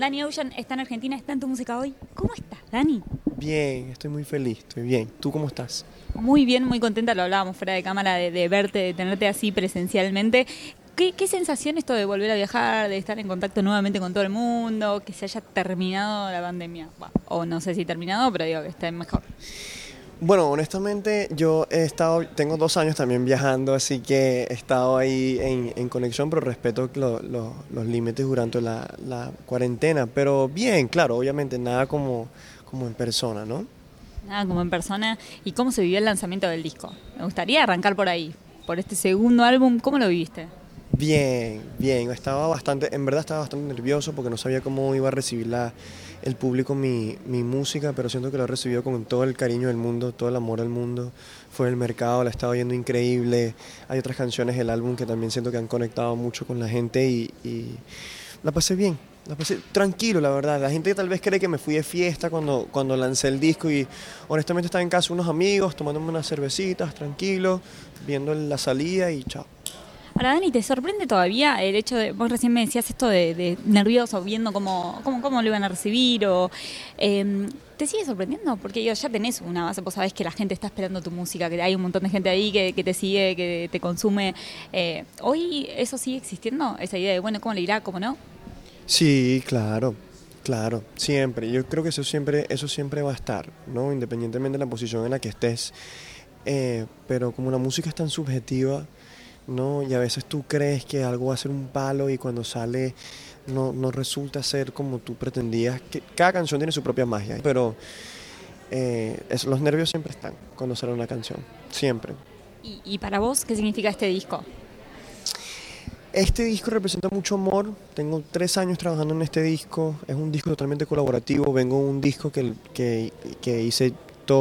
Dani Ocean está en Argentina, está en tu música hoy. ¿Cómo estás, Dani? Bien, estoy muy feliz, estoy bien. ¿Tú cómo estás? Muy bien, muy contenta, lo hablábamos fuera de cámara, de, verte, de tenerte así presencialmente. ¿Qué, ¿Qué, sensación esto de volver a viajar, de estar en contacto nuevamente con todo el mundo, que se haya terminado la pandemia? o no sé si terminado, pero digo que está mejor. Bueno, honestamente yo he estado, tengo dos años también viajando, así que he estado ahí en, conexión, pero respeto los límites durante la, cuarentena. Pero bien, claro, obviamente nada como, como en persona, ¿no? Nada como en persona. ¿Y cómo se vivió el lanzamiento del disco? Me gustaría arrancar por ahí, por este segundo álbum. ¿Cómo lo viviste? Bien, bien. Estaba bastante, en verdad estaba bastante nervioso porque no sabía cómo iba a recibir la, el público mi, mi música, pero siento que lo he recibido con todo el cariño del mundo, todo el amor del mundo. Fue el mercado, la estado viendo increíble. Hay otras canciones del álbum que también siento que han conectado mucho con la gente y, y la pasé bien. La pasé tranquilo, la verdad. La gente tal vez cree que me fui de fiesta cuando, cuando lancé el disco y honestamente estaba en casa unos amigos, tomándome unas cervecitas, tranquilo, viendo la salida y chao. Ahora, Dani, ¿te sorprende todavía el hecho de, vos recién me decías esto de, nervioso, viendo cómo, cómo, cómo, lo iban a recibir, o em, ¿te sigue sorprendiendo? Porque ya tenés una base, vos sabés que la gente está esperando tu música, que hay un montón de gente ahí que, te sigue, que te consume. Eh, ¿Hoy eso sigue existiendo? Esa idea de, bueno, ¿cómo le irá, cómo no? Sí, claro. Claro, siempre. Yo creo que eso siempre, eso siempre va a estar, ¿no? Independientemente de la posición en la que estés. Eh, pero como la música es tan subjetiva, ¿no? Y a veces tú crees que algo va a ser un palo y cuando sale no, no resulta ser como tú pretendías. Que cada canción tiene su propia magia, pero eh, los nervios siempre están cuando sale una canción, siempre. ¿Y, ¿Y para vos qué significa este disco? Este disco representa mucho amor. Tengo tres años trabajando en este disco. Es un disco totalmente colaborativo. Vengo de un disco que, que, que hice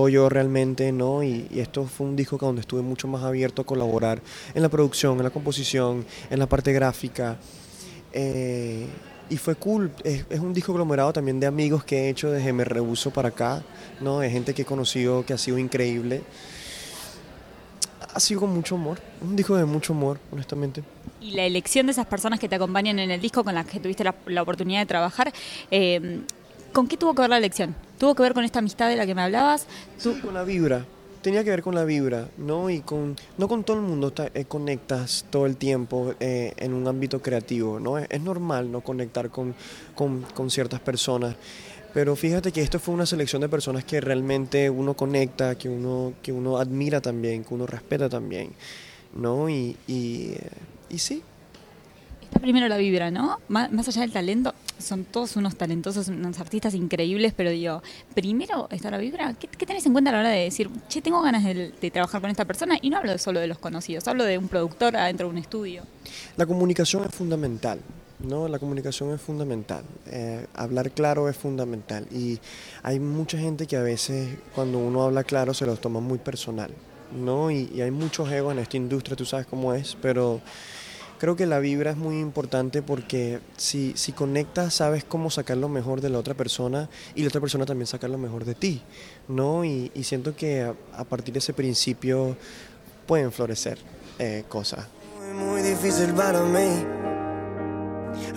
yo realmente, ¿no? Y, esto fue un disco donde estuve mucho más abierto a colaborar en la producción, en la composición, en la parte gráfica. Eh, y fue cool, es, un disco aglomerado también de amigos que he hecho desde Me Rehuso para acá, ¿no? De gente que he conocido que ha sido increíble. Ha sido con mucho amor, un disco de mucho amor, honestamente. Y la elección de esas personas que te acompañan en el disco, con las que tuviste la, oportunidad de trabajar, eh, ¿Con qué tuvo que ver la elección? ¿Tuvo que ver con esta amistad de la que me hablabas? con la vibra. Tenía que ver con la vibra, ¿no? Y con, no con todo el mundo eh, conectas todo el tiempo eh, en un ámbito creativo, ¿no? Es, normal no conectar con, con, ciertas personas. Pero fíjate que esto fue una selección de personas que realmente uno conecta, que uno, que uno admira también, que uno respeta también, ¿no? Y, y, y sí, Está primero la vibra, ¿no? Más, allá del talento, son todos unos talentosos, unos artistas increíbles, pero digo, primero está la vibra. ¿Qué, tenés en cuenta a la hora de decir, che, tengo ganas de, trabajar con esta persona? Y no hablo solo de los conocidos, hablo de un productor adentro de un estudio. La comunicación es fundamental. ¿no? La comunicación es fundamental, eh, hablar claro es fundamental y hay mucha gente que a veces cuando uno habla claro se lo toma muy personal, ¿no? Y, y hay muchos egos en esta industria, tú sabes cómo es, pero Creo que la vibra es muy importante porque si, si conectas sabes cómo sacar lo mejor de la otra persona y la otra persona también sacar lo mejor de ti, ¿no? Y, siento que a, partir de ese principio pueden florecer eh, cosas. Muy, muy difícil para mí.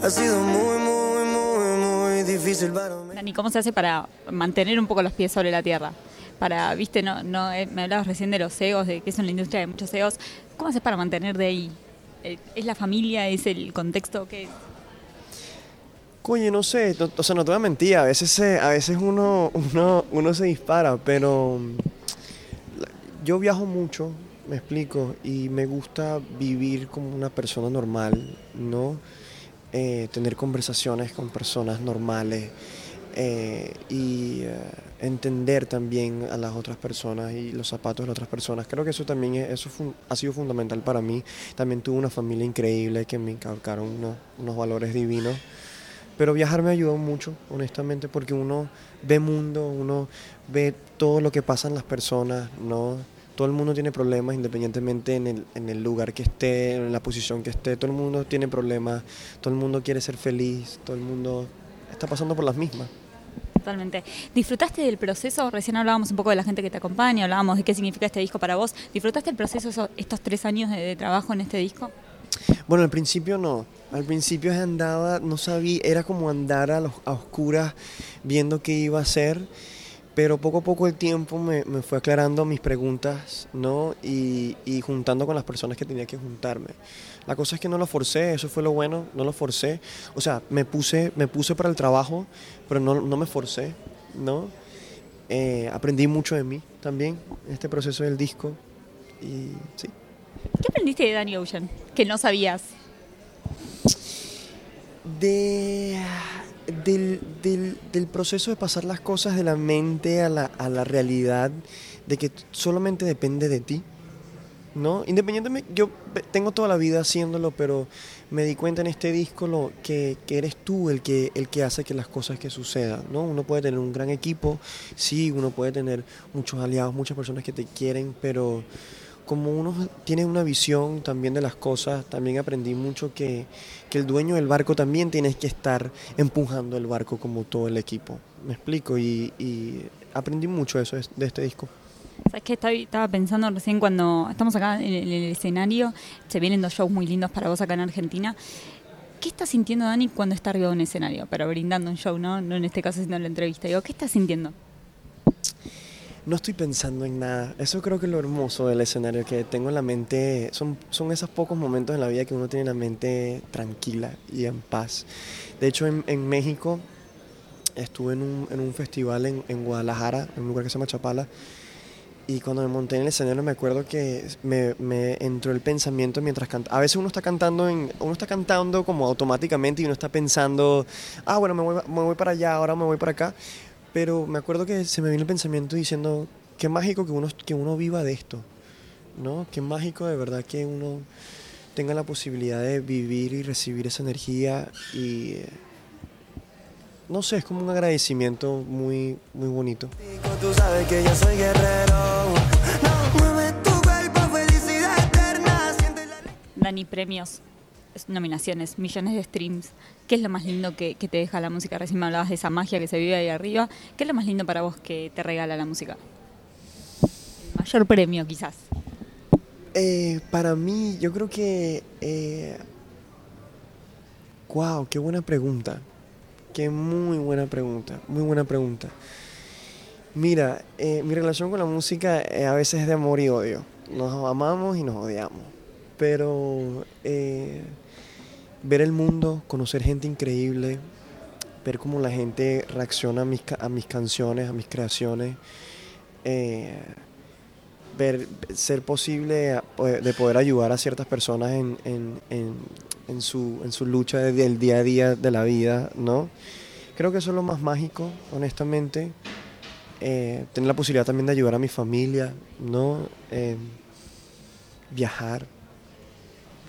Ha sido muy, muy, muy, muy difícil para mí. Dani, ¿cómo se hace para mantener un poco los pies sobre la tierra? Para, viste, no, no, eh, me hablabas recién de los egos, de que es una industria de muchos egos. ¿Cómo haces para mantener de ahí ¿Es la familia? ¿Es el contexto que Coño, no sé, o sea, no te voy a mentir, a veces, a veces uno, uno, uno se dispara, pero mm, yo viajo mucho, me explico, y me gusta vivir como una persona normal, ¿no? Eh, tener conversaciones con personas normales eh, y entender también a las otras personas y los zapatos de las otras personas. Creo que eso también eso ha sido fundamental para mí. También tuve una familia increíble que me inculcaron unos, valores divinos. Pero viajar me ayudó mucho, honestamente, porque uno ve mundo, uno ve todo lo que pasa en las personas, ¿no? Todo el mundo tiene problemas independientemente en el, en el lugar que esté, en la posición que esté. Todo el mundo tiene problemas, todo el mundo quiere ser feliz, todo el mundo está pasando por las mismas. Totalmente. ¿Disfrutaste del proceso? Recién hablábamos un poco de la gente que te acompaña, hablábamos de qué significa este disco para vos. ¿Disfrutaste el proceso estos tres años de, trabajo en este disco? Bueno, al principio no. Al principio andaba, no sabía, era como andar a, los, a oscuras viendo qué iba a hacer. Pero poco a poco el tiempo me, me fue aclarando mis preguntas, ¿no? Y, y, juntando con las personas que tenía que juntarme. La cosa es que no lo forcé, eso fue lo bueno, no lo forcé. O sea, me puse, me puse para el trabajo, pero no, no me forcé, ¿no? Eh, aprendí mucho de mí también, en este proceso del disco. Y sí. ¿Qué aprendiste de Danny Ocean que no sabías? De, del, del, del, proceso de pasar las cosas de la mente a la, a la realidad, de que solamente depende de ti. ¿no? Independientemente, yo tengo toda la vida haciéndolo, pero me di cuenta en este disco lo, que, que, eres tú el que, el que hace que las cosas que sucedan, ¿no? Uno puede tener un gran equipo, sí, uno puede tener muchos aliados, muchas personas que te quieren, pero como uno tiene una visión también de las cosas, también aprendí mucho que, que el dueño del barco también tiene que estar empujando el barco como todo el equipo. Me explico y, y aprendí mucho eso de este disco. ¿Sabes qué? Estaba pensando recién cuando estamos acá en el escenario, se vienen dos shows muy lindos para vos acá en Argentina. ¿Qué estás sintiendo, Dani, cuando está arriba de un escenario? Pero brindando un show, ¿no? No en este caso haciendo la entrevista. Digo, ¿qué estás sintiendo? No estoy pensando en nada. Eso creo que es lo hermoso del escenario, que tengo en la mente, son, son esos pocos momentos en la vida que uno tiene la mente tranquila y en paz. De hecho, en, en México estuve en un, en un festival en, en Guadalajara, en un lugar que se llama Chapala, y cuando me monté en el escenario me acuerdo que me, me entró el pensamiento mientras cantaba. A veces uno está cantando en, uno está cantando como automáticamente y uno está pensando, ah, bueno, me voy, me voy para allá, ahora me voy para acá. Pero me acuerdo que se me vino el pensamiento diciendo, qué mágico que uno, que uno viva de esto, ¿no? Qué mágico de verdad que uno tenga la posibilidad de vivir y recibir esa energía y no sé, es como un agradecimiento muy, muy bonito. Tú sabes que yo soy guerrero. Dani, premios, nominaciones, millones de streams. ¿Qué es lo más lindo que, te deja la música? Recién me hablabas de esa magia que se vive ahí arriba. ¿Qué es lo más lindo para vos que te regala la música? Mayor premio, quizás. Eh, para mí, yo creo que... Eh... ¡Wow! ¡Qué buena pregunta! Qué muy buena pregunta, muy buena pregunta. Mira, eh, mi relación con la música eh, a veces es de amor y odio. Nos amamos y nos odiamos. Pero eh, ver el mundo, conocer gente increíble, ver cómo la gente reacciona a mis, a mis canciones, a mis creaciones, ver ser posible de poder ayudar a ciertas personas en, en, en, en su, en su lucha del día a día de la vida, ¿no? Creo que eso es lo más mágico, honestamente. Eh, tener la posibilidad también de ayudar a mi familia, ¿no? Eh, viajar.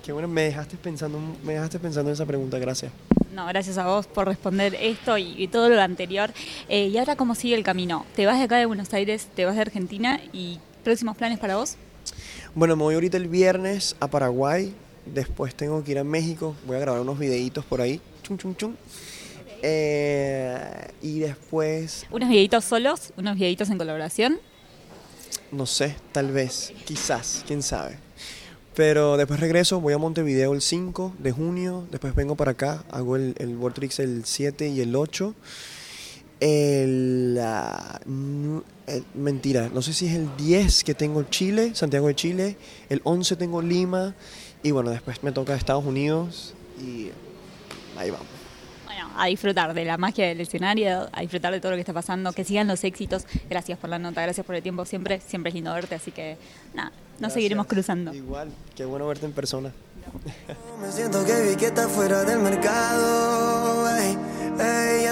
Qué bueno, me dejaste pensando, me dejaste pensando en esa pregunta, gracias. No, gracias a vos por responder esto y, y todo lo anterior. Eh, ¿Y ahora cómo sigue el camino? ¿Te vas de acá de Buenos Aires, te vas de Argentina y próximos planes para vos? Bueno, me voy ahorita el viernes a Paraguay, después tengo que ir a México, voy a grabar unos videitos por ahí, chum, chum, chum. Eh, y después... ¿Unos videitos solos? ¿Unos videitos en colaboración? No sé, tal vez, quizás, quién sabe. Pero después regreso, voy a Montevideo el 5 de junio, después vengo para acá, hago el, el Vortrix el 7 y el 8. El, uh, el, mentira, no sé si es el 10 que tengo Chile, Santiago de Chile, el 11 tengo Lima y bueno, después me toca Estados Unidos y ahí vamos. Bueno, a disfrutar de la magia del escenario, a disfrutar de todo lo que está pasando, que sigan los éxitos. Gracias por la nota, gracias por el tiempo siempre, siempre es lindo verte, así que nada, nos gracias. seguiremos cruzando. Igual, qué bueno verte en persona. Me siento que vi que está fuera del mercado. Ey, ey,